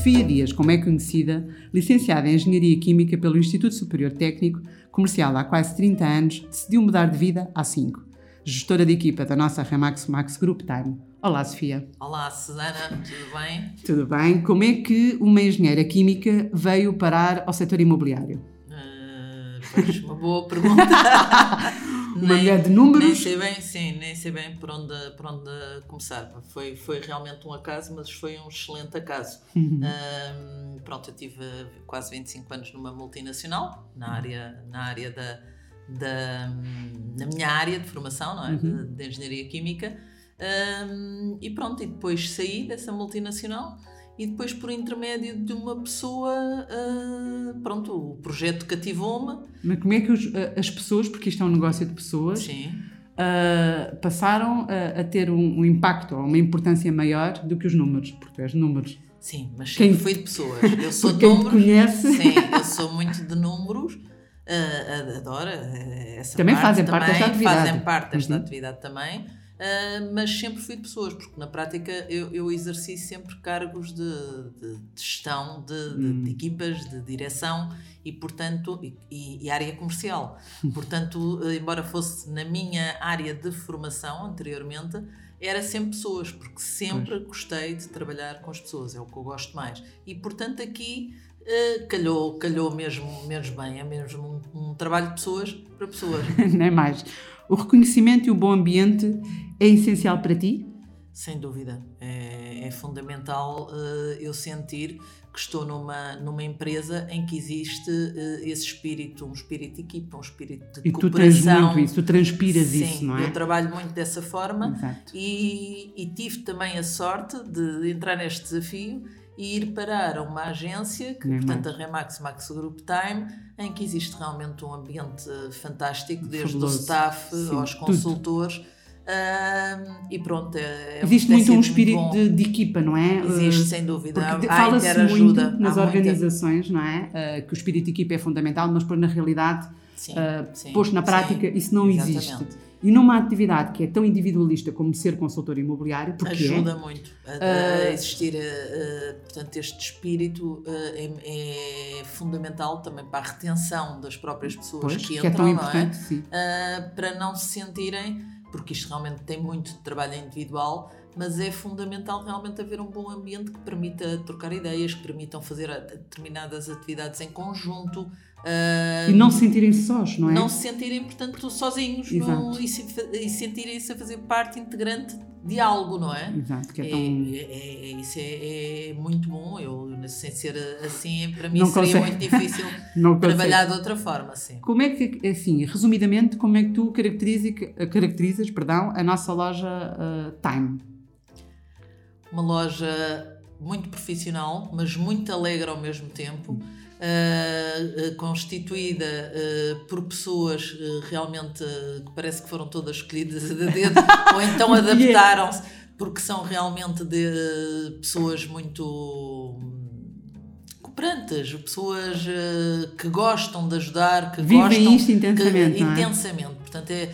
Sofia Dias, como é conhecida, licenciada em Engenharia Química pelo Instituto Superior Técnico, comercial há quase 30 anos, decidiu mudar de vida há 5. Gestora de equipa da nossa Remax Max Group Time. Olá, Sofia. Olá, Susana, tudo bem? Tudo bem. Como é que uma engenheira química veio parar ao setor imobiliário? Uh, pois, uma boa pergunta. uma mulher de números. Nem sei bem, sim, nem sei bem por onde, por onde começar. Foi, foi realmente um acaso, mas foi um excelente acaso. Uhum. Uh, pronto, eu tive quase 25 anos numa multinacional, na área, na área da, da na minha área de formação, não é? Uhum. De, de engenharia química. Um, e pronto, e depois saí dessa multinacional e depois por intermédio de uma pessoa, uh, pronto, o projeto cativou-me. Mas como é que os, as pessoas, porque isto é um negócio de pessoas, uh, passaram a, a ter um, um, impacto ou uma importância maior do que os números, porque tu és números. Sim, mas quem, fui de pessoas. Eu sou de quem números. conhece. Sim, eu sou muito de números. Uh, adoro essa também parte, fazem também parte desta atividade. Fazem parte desta Uhum. atividade também. Uh, mas sempre fui de pessoas, porque na prática eu, eu exerci sempre cargos de, de, de gestão, de, Hum. de, equipas, de direção e, portanto, e, e área comercial. Portanto, uh, embora fosse na minha área de formação anteriormente, era sempre pessoas, porque sempre Pois. gostei de trabalhar com as pessoas, é o que eu gosto mais. E, portanto, aqui uh, calhou, calhou mesmo, mesmo bem, é mesmo um, um trabalho de pessoas para pessoas. Nem mais. O reconhecimento e o bom ambiente é essencial para ti? Sem dúvida. É, é fundamental uh, eu sentir que estou numa, numa empresa em que existe uh, esse espírito, um espírito de equipa, um espírito de E tu tens cooperação. muito isso, tu transpiras Sim, isso, não é? eu trabalho muito dessa forma e, e tive também a sorte de entrar neste desafio e ir parar a uma agência, que, Nem portanto, a Remax Max Group Time, em que existe realmente um ambiente fantástico, desde Fabuloso. o staff Sim, aos tudo. consultores. ah, e pronto, é, é- Existe tem muito um espírito de, de equipa, não é? Existe, Uh, sem dúvida. Porque Há fala-se muito há nas muita- organizações, não é? Uh, que o espírito de equipa é fundamental, mas depois na realidade, Sim, uh, sim, posto na prática, sim, isso não exatamente. existe. E numa atividade que é tão individualista como ser consultor imobiliário, porque ajuda é, muito a, a Ah, existir, uh, portanto, este espírito é, é fundamental também para a retenção das próprias pessoas pois, que que é entram, tão não é? Uh, para não se sentirem, porque isto realmente tem muito trabalho individual, mas é fundamental realmente haver um bom ambiente que permita trocar ideias, que permitam fazer determinadas atividades em conjunto. Uh, E não se sentirem sós, não é? não se sentirem, portanto, sozinhos no- e, se- e sentirem-se a fazer parte integrante de algo, não é? Exato, que é É, tão. é- é- isso é, é muito bom. Eu, sem ser assim, para mim Não seria consegue. muito difícil trabalhar de outra forma. Sim. Como é que, assim, resumidamente, como é que tu caracteriza, caracterizas perdão, a nossa loja uh, Time? Uma loja muito profissional, mas muito alegre ao mesmo tempo. uh, uh, constituída uh, por pessoas realmente que parece que foram todas escolhidas a dedo ou então adaptaram-se porque são realmente de pessoas muito hum, cooperantes, pessoas que gostam de ajudar, que Vivem gostam isto intensamente, que, é? intensamente. Portanto, é,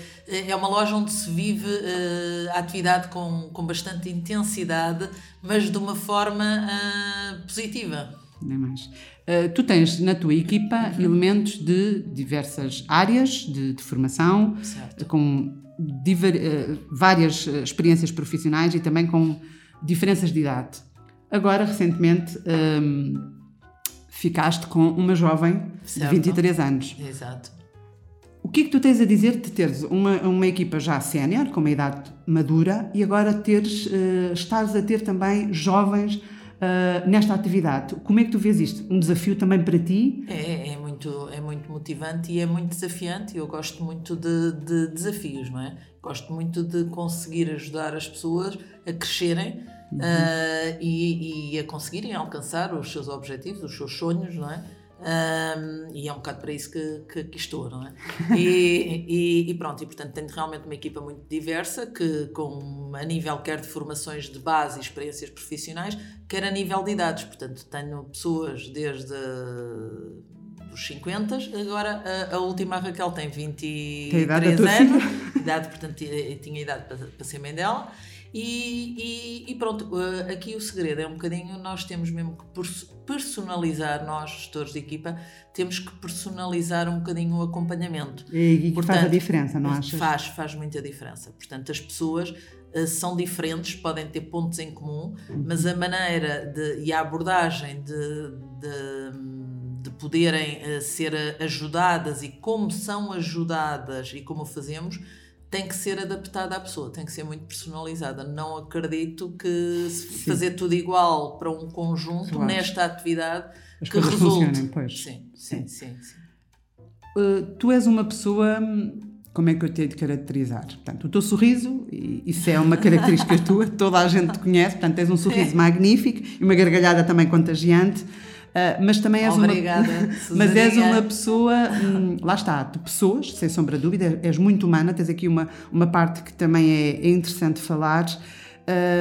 é uma loja onde se vive uh, a atividade com, com bastante intensidade, mas de uma forma uh, positiva. Nem mais. Uh, tu tens na tua equipa Uhum. elementos de diversas áreas de, de formação, Certo. com diver- uh, várias uh, experiências profissionais e também com diferenças de idade. Agora, recentemente, um, ficaste com uma jovem Certo. de 23 anos. Exato. O que é que tu tens a dizer de teres uma, uma equipa já sénior, com uma idade madura, e agora teres, uh, estás a ter também jovens uh, nesta atividade? Como é que tu vês isto? Um desafio também para ti? É, é, muito, é muito motivante e é muito desafiante. Eu gosto muito de, de desafios, não é? Gosto muito de conseguir ajudar as pessoas a crescerem ah, e, e a conseguirem alcançar os seus objetivos, os seus sonhos, não é? Um, e é um bocado para isso que, que aqui estou, não é? E, e, e pronto, e portanto tenho realmente uma equipa muito diversa, que com, a nível quer de formações de base e experiências profissionais, quer a nível de idades. Portanto, tenho pessoas desde os 50, agora a, a última a Raquel tem 23 Tem idade anos, idade, portanto tinha idade para, para ser mãe dela. E, e, e, pronto, uh, aqui o segredo é um bocadinho, nós temos mesmo que personalizar, nós, gestores de equipa, temos que personalizar um bocadinho o acompanhamento. E, e Portanto, faz a diferença, não achas? Faz, faz muita diferença. Portanto, as pessoas uh, são diferentes, podem ter pontos em comum, mas a maneira de, e a abordagem de, de, de poderem uh, ser ajudadas e como são ajudadas e como fazemos tem que ser adaptada à pessoa, tem que ser muito personalizada. Não acredito que fazer tudo igual para um conjunto claro. nesta atividade As que resulte. Pois. Sim, sim, sim. sim. Uh, tu és uma pessoa, como é que eu tenho de caracterizar? Portanto, o teu sorriso, isso é uma característica tua, toda a gente te conhece, portanto, tens um sorriso é. magnífico e uma gargalhada também contagiante. Uh, mas também és Obrigada, uma mas és uma pessoa hum, lá está, tu pessoas, sem sombra de dúvida, és muito humana, tens aqui uma, uma parte que também é, é interessante falar.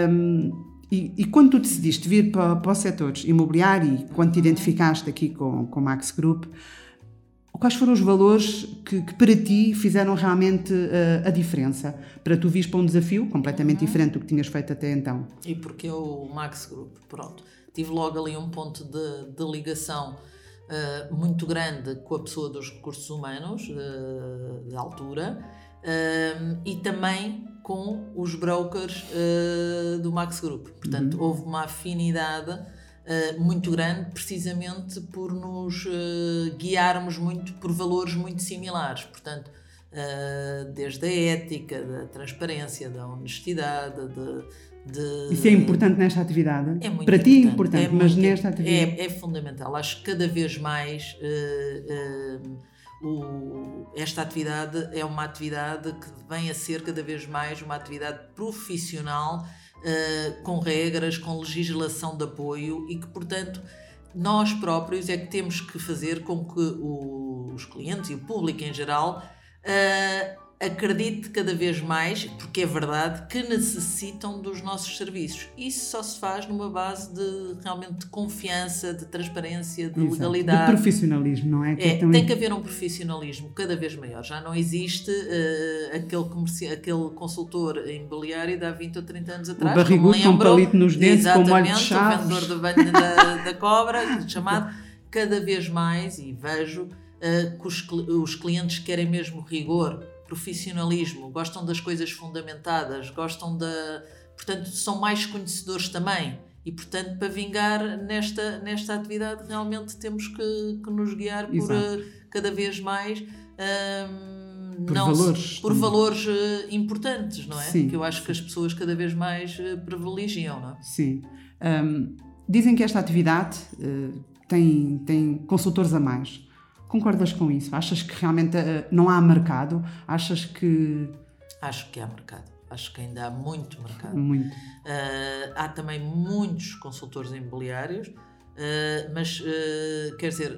Um, e, e, quando tu decidiste vir para, para o setor imobiliário e quando te identificaste aqui com, com o Max Group, quais foram os valores que, que para ti fizeram realmente uh, a diferença? Para tu vires para um desafio completamente uhum. diferente do que tinhas feito até então? E porque o Max Group, pronto tive logo ali um ponto de, de ligação uh, muito grande com a pessoa dos recursos humanos, uh, de altura, uh, e também com os brokers do Max Group. Portanto, uhum. houve uma afinidade muito grande, precisamente por nos guiarmos muito por valores muito similares. Portanto, desde a ética, da transparência, da honestidade, de, de... Isso é importante nesta atividade? É muito Para importante. ti é importante, é mas muito, nesta atividade? É, é, fundamental. Acho que cada vez mais uh, uh, o, esta atividade é uma atividade que vem a ser cada vez mais uma atividade profissional, uh, com regras, com legislação de apoio e que, portanto, nós próprios é que temos que fazer com que os clientes e o público em geral acredite cada vez mais, porque é verdade, que necessitam dos nossos serviços. Isso só se faz numa base de realmente de confiança, de transparência, de Exato. legalidade. De profissionalismo, não é? Que é, é Tem que haver um profissionalismo cada vez maior. Já não existe uh, aquele, aquele consultor imobiliário de há 20 ou 30 anos atrás. O barrigudo com um palito nos dentes, com molho de chaves. o vendedor do banho da, da cobra, chamado. Cada vez mais, e vejo, uh, que os, os clientes querem mesmo rigor profissionalismo, gostam das coisas fundamentadas, gostam da. Portanto, são mais conhecedores também. E, portanto, para vingar nesta, nesta atividade, realmente temos que, que nos guiar por uh, cada vez mais. Um, por não valores. por valores uh, importantes, não é? Sim, que eu acho que as pessoas cada vez mais uh, privilegiam, não é? Sim. Um, dizem que esta atividade tem, tem consultores a mais. Concordas com isso? Achas que realmente uh, não há mercado? Achas que. Acho que há mercado. Acho que ainda há muito mercado. Muito. Uh, há também muitos consultores imobiliários, uh, mas quer dizer,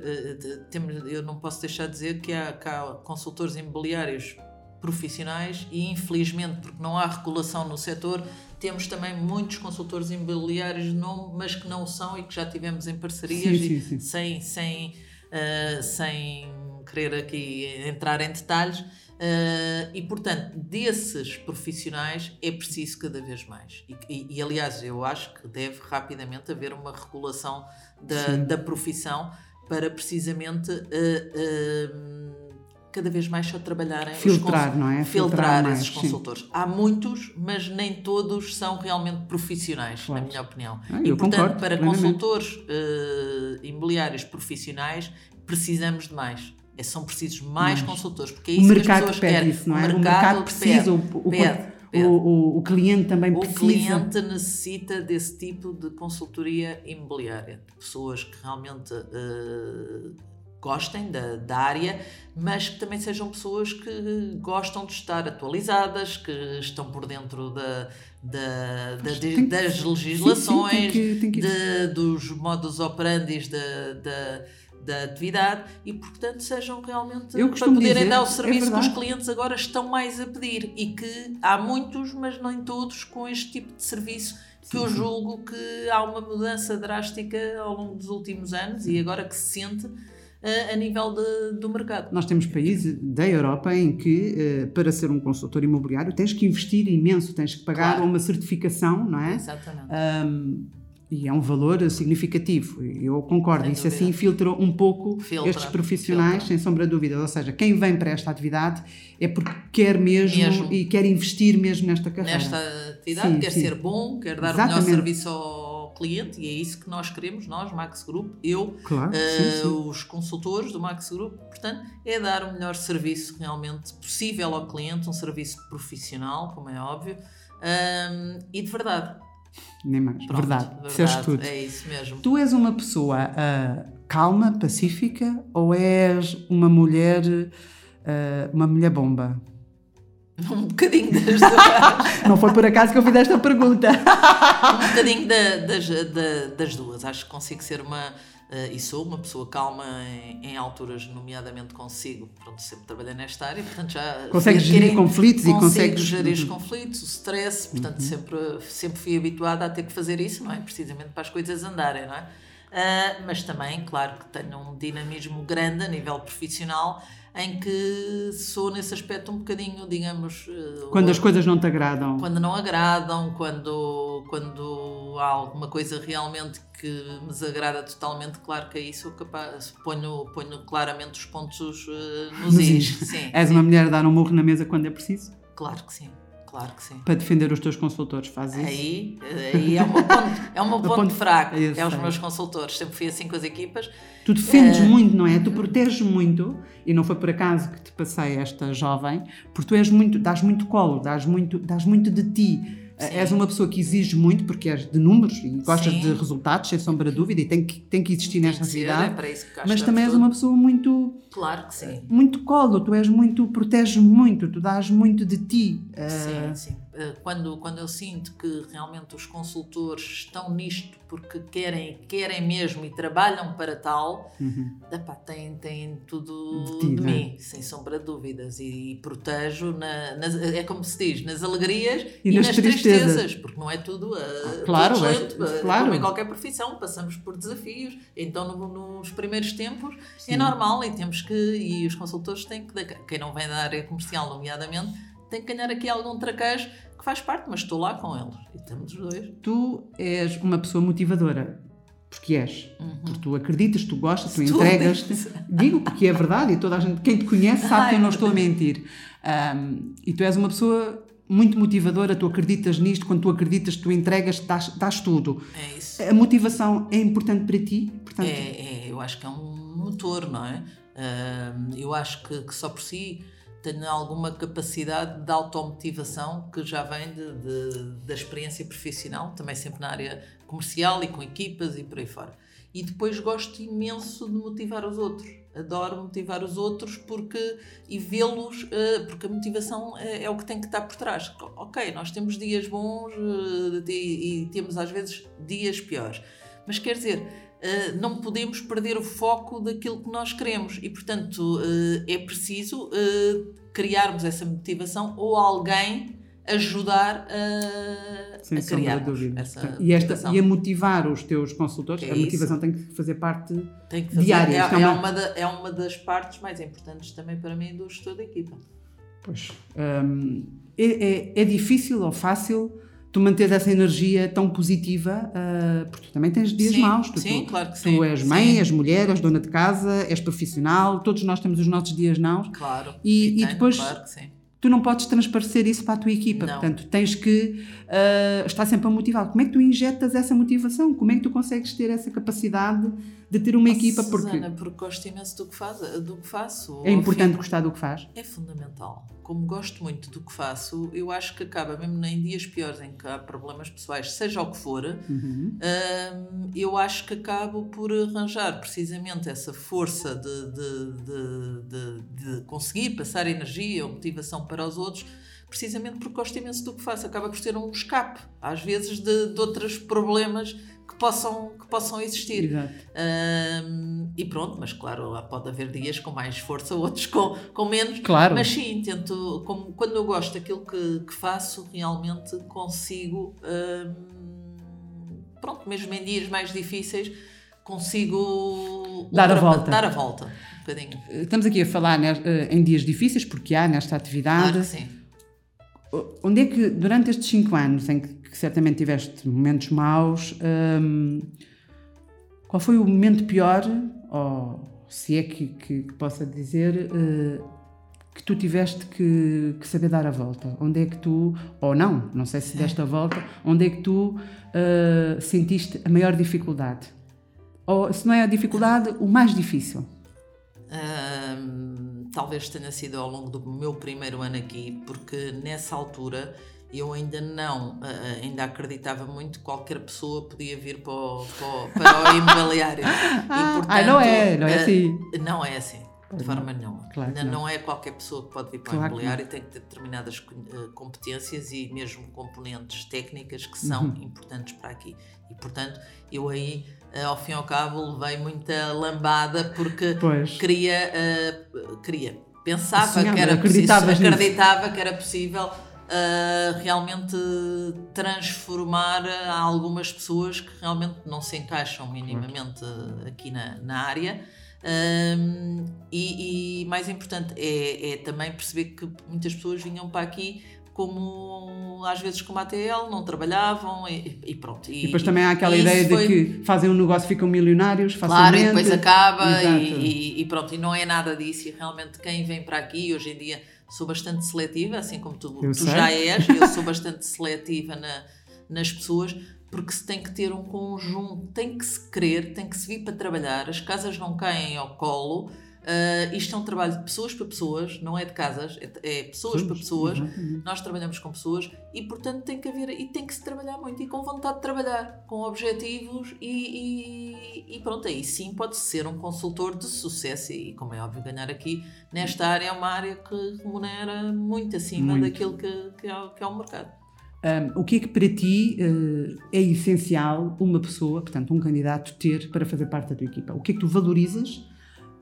temos, eu não posso deixar de dizer que há, que há consultores imobiliários profissionais e infelizmente porque não há regulação no setor temos também muitos consultores imobiliários não, mas que não são e que já tivemos em parcerias sim, sim, sim. sem, sem uh, sem querer aqui entrar em detalhes. Uh, e portanto, desses profissionais é preciso cada vez mais. E, e, e, aliás, eu acho que deve rapidamente haver uma regulação da, da profissão para precisamente uh, uh, cada vez mais só trabalharem filtrar, não é? Filtrar, filtrar esses consultores. Sim. Há muitos, mas nem todos são realmente profissionais, claro. na minha opinião. Ah, e portanto, concordo, para consultores imobiliários profissionais, precisamos de mais. É, são precisos mais consultores, porque é isso o que as pessoas querem. Isso, não é? O mercado, o mercado precisa, pede, o, pede, pede. O, o, cliente também o precisa. O cliente necessita desse tipo de consultoria imobiliária, de pessoas que realmente uh, gostem da, da área, mas que também sejam pessoas que gostam de estar atualizadas, que estão por dentro da, da, da de, das legislações, sim, sim, tem que, tem que... De, dos modus operandi da, da da atividade e, portanto, sejam realmente para poderem dizer, dar o é serviço é que os clientes agora estão mais a pedir e que há muitos, mas nem todos, com este tipo de serviço que eu julgo que há uma mudança drástica ao longo dos últimos anos e agora que se sente a nível de, do mercado. Nós temos países da Europa em que, uh, para ser um consultor imobiliário, tens que investir imenso, tens que pagar claro. uma certificação, não é? Exatamente. Um, e é um valor significativo, eu concordo. Sem Isso dúvida. assim filtra um pouco filtra, estes profissionais, filtra. sem sombra de dúvida. Ou seja, quem vem para esta atividade é porque quer mesmo, mesmo. e quer investir mesmo nesta carreira. Nesta atividade, sim, quer sim. ser bom, quer dar Exatamente. o melhor serviço ao cliente, e é isso que nós queremos, nós, Max Group, eu, claro, uh, sim, os consultores do Max Group, portanto, é dar o melhor serviço realmente possível ao cliente, um serviço profissional, como é óbvio, um, e de verdade nem mais. Pronto, verdade. verdade. tudo. É isso mesmo. Tu és uma pessoa uh, calma, pacífica ou és uma mulher, uh, uma mulher bomba? Um bocadinho das duas. Não foi por acaso que eu fiz esta pergunta. um bocadinho da, das, da, das duas. Acho que consigo ser uma Uh, e sou uma pessoa calma em, em, alturas, nomeadamente consigo. Pronto, sempre trabalhei nesta área, portanto já. Consegues gerir conflitos e consegues. gerir os conflitos, o stress, portanto uhum. sempre, sempre fui habituada a ter que fazer isso, não é? Precisamente para as coisas andarem, não é? Uh, mas também, claro que tenho um dinamismo grande a nível profissional em que sou nesse aspecto um bocadinho, digamos. Eh, quando as coisas não te agradam. Quando não agradam, quando, quando há alguma coisa realmente que me desagrada totalmente, claro que aí sou capaz, ponho, ponho claramente os pontos uh, nos is. Sim, És sim. uma mulher a dar um murro na mesa quando é preciso? Claro que sim. Claro que sim. Para defender os teus consultores, faz isso? Aí, aí é o meu ponto, é o meu ponto, ponto fraco. É os meus consultores. Sempre fui assim com as equipas. Tu defendes uh, muito, não é? Tu proteges muito, e não foi por acaso que te passei esta jovem, porque tu és muito, dás muito colo, dás muito, dás muito de ti Sim. És uma pessoa que exige muito porque és de números e gostas Sim. de resultados, sem sombra de dúvida, e tem que, tem que existir nesta cidade. É mas também és uma pessoa muito. Claro que sim. Muito colo, tu és muito, proteges muito, tu dás muito de ti. Sim, uh... sim. Eh, quando, quando eu sinto que realmente os consultores estão nisto porque querem, querem mesmo e trabalham para tal, uhum. epá, têm, têm tudo de, ti, de é? mim, sem sombra de dúvidas. E, e protejo, na, nas, é como se diz, nas alegrias e, e nas, nas tristezas. tristezas. porque não é tudo, uh, claro, tudo excelente, é, claro. como em qualquer profissão, passamos por desafios. Então, no, nos primeiros tempos, é Sim. é normal e temos que, e os consultores têm que, quem não vem da área comercial, nomeadamente, tem que ganhar aqui algum traquejo que faz parte, mas estou lá com eles e estamos os dois. Tu és uma pessoa motivadora, porque és. Uhum. Porque tu acreditas, tu gostas, tu entregas. Digo porque é verdade e toda a gente, quem te conhece, sabe Ai, que eu não estou a mentir. Um, e tu és uma pessoa muito motivadora, tu acreditas nisto, quando tu acreditas, tu entregas, dás, dás tudo. É isso. A motivação é importante para ti? Portanto... É, é, eu acho que é um motor, não é? Uh, eu acho que, que só por si tenho alguma capacidade de automotivação que já vem de, de, da experiência profissional, também sempre na área comercial e com equipas e por aí fora. E depois gosto imenso de motivar os outros. Adoro motivar os outros porque e vê-los, uh, porque a motivação é, é, o que tem que estar por trás. Ok, nós temos dias bons uh, e, e temos às vezes dias piores, mas quer dizer, Uh, não podemos perder o foco daquilo que nós queremos e, portanto, uh, é preciso uh, criarmos essa motivação ou alguém ajudar a, Sem a criar essa e, esta, e a motivar os teus consultores, é a motivação isso. tem que fazer parte tem que fazer, diária. É, é, é, uma da, é uma das partes mais importantes também para mim do gestor da equipa. Pois. Um, é, é, é difícil ou fácil tu manteres essa energia tão positiva, uh, porque tu também tens dias sim, maus. Tu, sim, tu, claro que tu sim. Tu és mãe, sim. és mulher, és dona de casa, és profissional, todos nós temos os nossos dias maus. Claro. E, e, e depois claro que sim tu não podes transparecer isso para a tua equipa. Não. Portanto, tens que uh, estar sempre a motivar. Como é que tu injetas essa motivação? Como é que tu consegues ter essa capacidade de ter uma oh, equipa? Susana, porque... porque gosto imenso do que, faz, do que faço. É importante fim, gostar do que faz? É fundamental. Como gosto muito do que faço, eu acho que acaba, mesmo em dias piores em que há problemas pessoais, seja o que for, uhum. uh, eu acho que acabo por arranjar precisamente essa força de, de, de, de conseguir passar energia ou motivação para os outros, precisamente porque gosto imenso do que faço. Acaba por ser um escape, às vezes, de, de outros problemas que possam, que possam existir. Um, e pronto, mas claro, pode haver dias com mais força, outros com, com menos. Claro. Mas sim, tento, como, quando eu gosto daquilo que, que faço, realmente consigo, um, pronto, mesmo em dias mais difíceis, consigo dar a volta. Dar a volta, um bocadinho. Estamos aqui a falar né, em dias difíceis, porque há nesta atividade. Claro que sim. Onde é que, durante estes cinco anos, em que, que certamente tiveste momentos maus, hum, qual foi o momento pior, ou se é que, que, que possa dizer, uh, que tu tiveste que, que, saber dar a volta? Onde é que tu, ou não, não sei se deste a volta, onde é que tu uh, sentiste a maior dificuldade? Ou se não é a dificuldade, o mais difícil? Um, talvez tenha sido ao longo do meu primeiro ano aqui, porque nessa altura eu ainda não, ainda acreditava muito que qualquer pessoa podia vir para o, para o, para o imobiliário. ah, portanto, ah, não é, não é assim. Não é assim. De forma nenhuma. Claro não. não. é qualquer pessoa que pode vir para claro o imobiliário e tem que ter determinadas uh, competências e mesmo componentes técnicas que são uhum. importantes para aqui. E portanto, eu aí, uh, ao fim e ao cabo, levei muita lambada porque pois. queria, uh, queria, pensava que era possível, acreditava que era possível realmente transformar algumas pessoas que realmente não se encaixam minimamente aqui na, na área um, e, e, mais importante é, é, também perceber que muitas pessoas vinham para aqui como às vezes como ATL, não trabalhavam e, e pronto. E, e, depois também há aquela ideia foi... de que fazem um negócio ficam milionários facilmente. Claro, e depois acaba e, pronto, e não é nada disso. E realmente quem vem para aqui, hoje em dia sou bastante seletiva, assim como tu, tu já és, eu sou bastante seletiva na, nas pessoas, porque se tem que ter um conjunto, tem que se querer, tem que se vir para trabalhar, as casas não caem ao colo. Uh, isto é um trabalho de pessoas para pessoas, não é de casas, é, é pessoas Sim, para pessoas. Exatamente. Nós trabalhamos com pessoas e, portanto, tem que haver e tem que se trabalhar muito e com vontade de trabalhar, com objetivos e, e, e pronto, aí sim pode ser um consultor de sucesso e, como é óbvio, ganhar aqui nesta área é uma área que remunera muito acima muito. daquilo que, que, é, que é o mercado. Um, o que é que para ti uh, é essencial uma pessoa, portanto, um candidato, ter para fazer parte da tua equipa? O que é que tu valorizas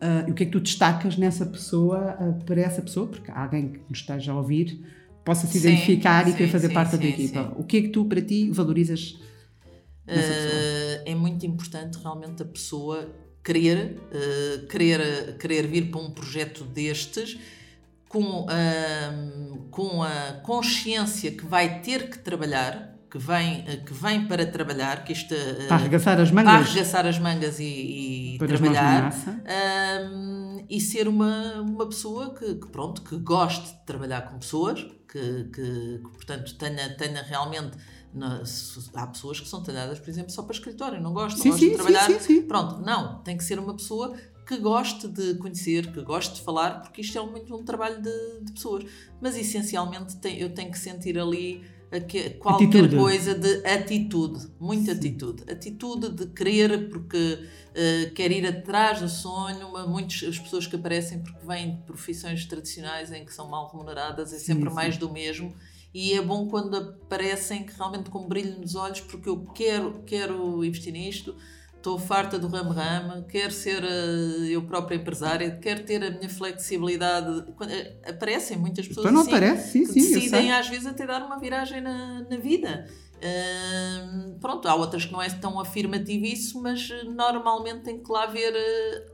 uh, e o que é que tu destacas nessa pessoa, uh, para essa pessoa, porque há alguém que nos esteja a ouvir possa se sim, identificar sim, e querer fazer sim, parte da tua equipa. O que é que tu, para ti, valorizas nessa pessoa? É muito importante realmente a pessoa querer, querer, querer vir para um projeto destes com, com a consciência que vai ter que trabalhar, que vem, que vem para trabalhar, que isto, para arregaçar as mangas, arregaçar as mangas e, e trabalhar um, e ser uma, uma pessoa que, que, pronto, que goste de trabalhar com pessoas, que, que, que portanto tenha, tenha realmente na, há pessoas que são talhadas, por exemplo, só para escritório, não gostam, sim, gostam sim, de trabalhar. Sim, sim, Pronto, não, tem que ser uma pessoa que goste de conhecer, que goste de falar, porque isto é muito um trabalho de, de pessoas. Mas essencialmente tem, eu tenho que sentir ali qualquer atitude. coisa de atitude, muita Sim. atitude. Atitude de querer, porque uh, quer ir atrás do sonho. Muitas as pessoas que aparecem porque vêm de profissões tradicionais em que são mal remuneradas, é sempre sim, mais do mesmo. E é bom quando aparecem que realmente com brilho nos olhos, porque eu quero, quero investir nisto estou farta do ramo-ramo, quero ser uh, eu própria empresária, quero ter a minha flexibilidade. Uh, aparecem muitas pessoas então não assim, aparece, sim, que sim, decidem às vezes até dar uma viragem na, na vida. Uh, pronto, há outras que não é tão afirmativo isso, mas normalmente tem que lá haver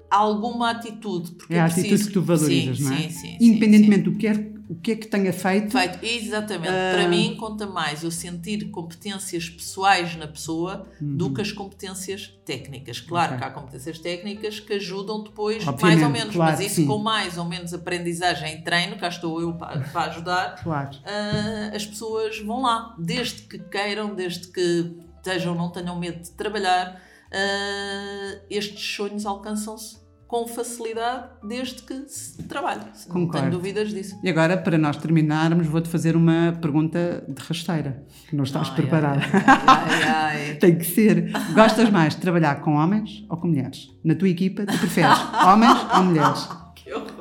alguma atitude. Porque é a atitude preciso... que tu valorizas, sim, não é? Sim, sim, Independentemente do que é o que é que tenha feito. Feito, exatamente. Uh... Para mim, conta mais eu sentir competências pessoais na pessoa uhum. do que as competências técnicas. Claro okay. que há competências técnicas que ajudam depois, Obviamente, mais ou menos, claro, mas isso sim. com mais ou menos aprendizagem e treino, cá estou eu para, para ajudar, claro. uh, as pessoas vão lá, desde que queiram, desde que estejam, não tenham medo de trabalhar. Uh, estes sonhos alcançam-se com facilidade desde que se trabalhe. Não tenho dúvidas disso. E agora, para nós terminarmos, vou-te fazer uma pergunta de rasteira, que não estás ai, preparada. Ai, ai, Tem que ser. Gostas mais de trabalhar com homens ou com mulheres? Na tua equipa, tu preferes homens ou mulheres? que horror!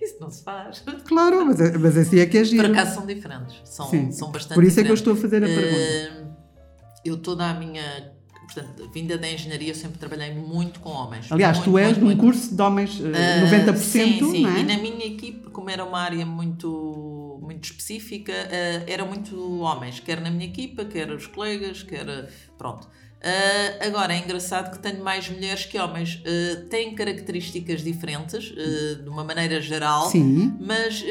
Isso não se faz. Claro, mas, mas assim é que é giro. Por acaso são diferentes. São, Sim. são bastante Por isso diferentes. é que eu estou a fazer a pergunta. Uh, eu toda a minha portanto, vinda da engenharia, eu sempre trabalhei muito com homens. Aliás, muito, tu és num curso de homens uh, 90%, sim, sim. não é? E na minha equipe, como era uma área muito, muito específica, uh, eram muito homens, quer na minha equipa, quer os colegas, quer. Pronto. Uh, agora, é engraçado que tenho mais mulheres que homens. Uh, têm características diferentes, uh, de uma maneira geral, Sim. mas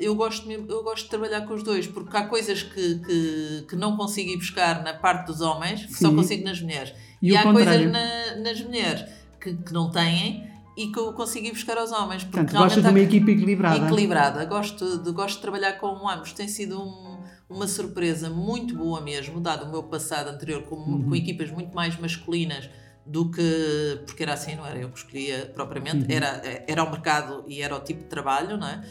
eu, gosto, eu gosto de trabalhar com os dois, porque há coisas que, que, que não consigo ir buscar na parte dos homens, que só consigo nas mulheres. E, e há coisas na, nas mulheres que, que não têm e que eu consigo ir buscar aos homens. Porque Portanto, gostas de uma equipa equilibrada. Equilibrada. Gosto de, gosto de trabalhar com ambos. Tem sido um, uma surpresa muito boa mesmo, dado o meu passado anterior com, uhum. com equipas muito mais masculinas do que porque era assim, não era eu que escolhia propriamente, uhum. era, era o mercado e era o tipo de trabalho, não é?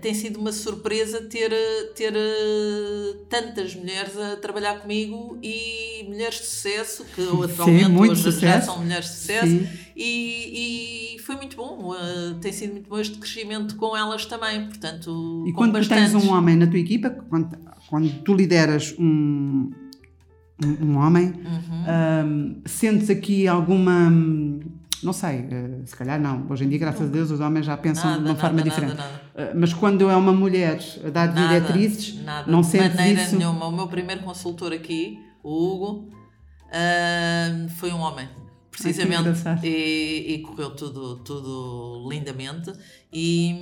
Tem sido uma surpresa ter, ter uh, tantas mulheres a trabalhar comigo e mulheres de sucesso, que atualmente Sim, hoje sucesso. já são mulheres de sucesso, e, e, foi muito bom. Uh, tem sido muito bom este crescimento com elas também. Portanto, e quando bastantes... tens um homem na tua equipa, quando, quando tu lideras um, um, um homem, uhum. um, sentes aqui alguma não sei, uh, se calhar não. Hoje em dia, graças a Deus, os homens já pensam nada, de uma nada, forma nada, diferente. Uh, mas quando é uma mulher a dar diretrizes, não sentes De maneira isso? nenhuma. O meu primeiro consultor aqui, o Hugo, uh, foi um homem. Precisamente. Ai, e, e, correu tudo, tudo lindamente. E,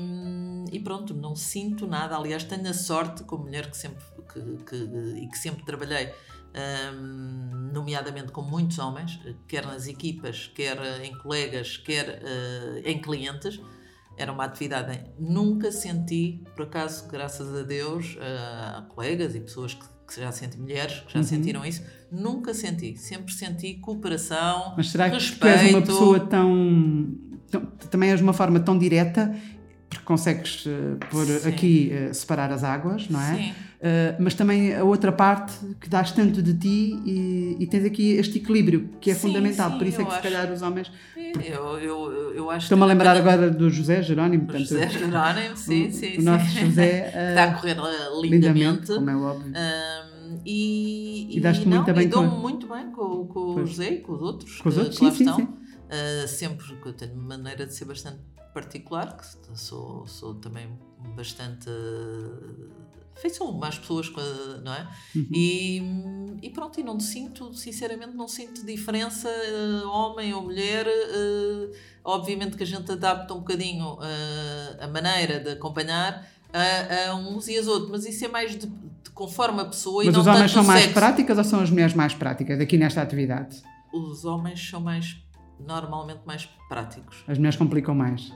e pronto, não sinto nada. Aliás, tenho a sorte, como mulher que sempre, que, que, e que sempre trabalhei um, nomeadamente com muitos homens, quer nas equipas, quer em colegas, quer uh, em clientes. Era uma atividade. Nunca senti, por acaso, graças a Deus, uh, a colegas e pessoas que, que já sentem mulheres, que já uhum. sentiram isso, nunca senti. Sempre senti cooperação, Mas será respeito. que tu és uma pessoa tão, tão também és de uma forma tão direta porque consegues uh, pôr Sim. aqui uh, separar as águas, não é? Sim. Uh, mas também a outra parte que dás tanto de ti e, e tens aqui este equilíbrio que é sim, fundamental, sim, por isso é que acho, se calhar os homens. Eu, eu, eu acho Estou-me a lembrar agora do José Jerónimo. Portanto, José Jerónimo, sim, o, sim. O nosso José. Está a correr lindamente, lindamente como é óbvio. Um, e, e, e muito bem com muito bem com, com o José e com os outros. Com os outros, sim, sim, sim. Uh, sempre que eu tenho maneira de ser bastante particular, que sou, sou também bastante feição às pessoas, não é? Uhum. E, e pronto, e não sinto, sinceramente, não sinto diferença, uh, homem ou mulher. Uh, obviamente que a gente adapta um bocadinho uh, a maneira de acompanhar a, a, uns e as outros, mas isso é mais de, de conforme a pessoa mas e não os homens são mais práticas ou são as mulheres mais práticas aqui nesta atividade? Os homens são mais normalmente mais práticos. As mulheres complicam mais.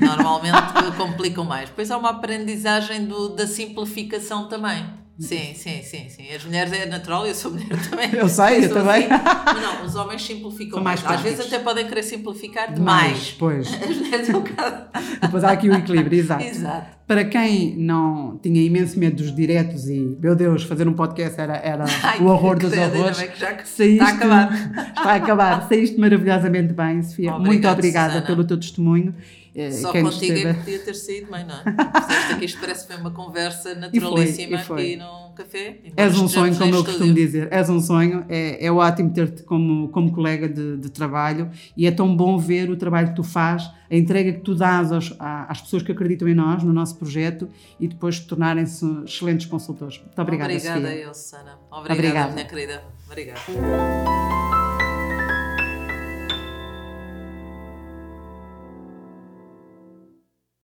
Normalmente complicam mais. Depois há uma aprendizagem do, da simplificação também. Sim, sim, sim, sim. As mulheres é natural, eu sou mulher também. Eu sei, eu, eu também. Assim. Não, os homens simplificam São mais. mais. Às vezes até podem querer simplificar demais. pois. As mulheres é um bocado. Depois há aqui o equilíbrio, exato. exato. Para quem não tinha imenso medo dos diretos e, meu Deus, fazer um podcast era, era Ai, o horror dos horrores. Saíste, está a acabar. Está a acabar. Saíste maravilhosamente bem, Sofia. Obrigado, Muito obrigada Susana. pelo teu testemunho. Eh, Só Quem contigo esteve... é que podia ter saído bem, não é? Aqui, isto parece que foi uma conversa naturalíssima e foi, e foi. aqui num café. És um sonho, como eu costumo dizer. És um sonho. É, é ótimo ter-te como, como colega de, de, trabalho e é tão bom ver o trabalho que tu fazes, a entrega que tu dás aos, às pessoas que acreditam em nós, no nosso projeto e depois tornarem-se excelentes consultores. Muito obrigada, Obrigada, Sofia. eu, Susana. Obrigada, obrigada, minha querida. Obrigada.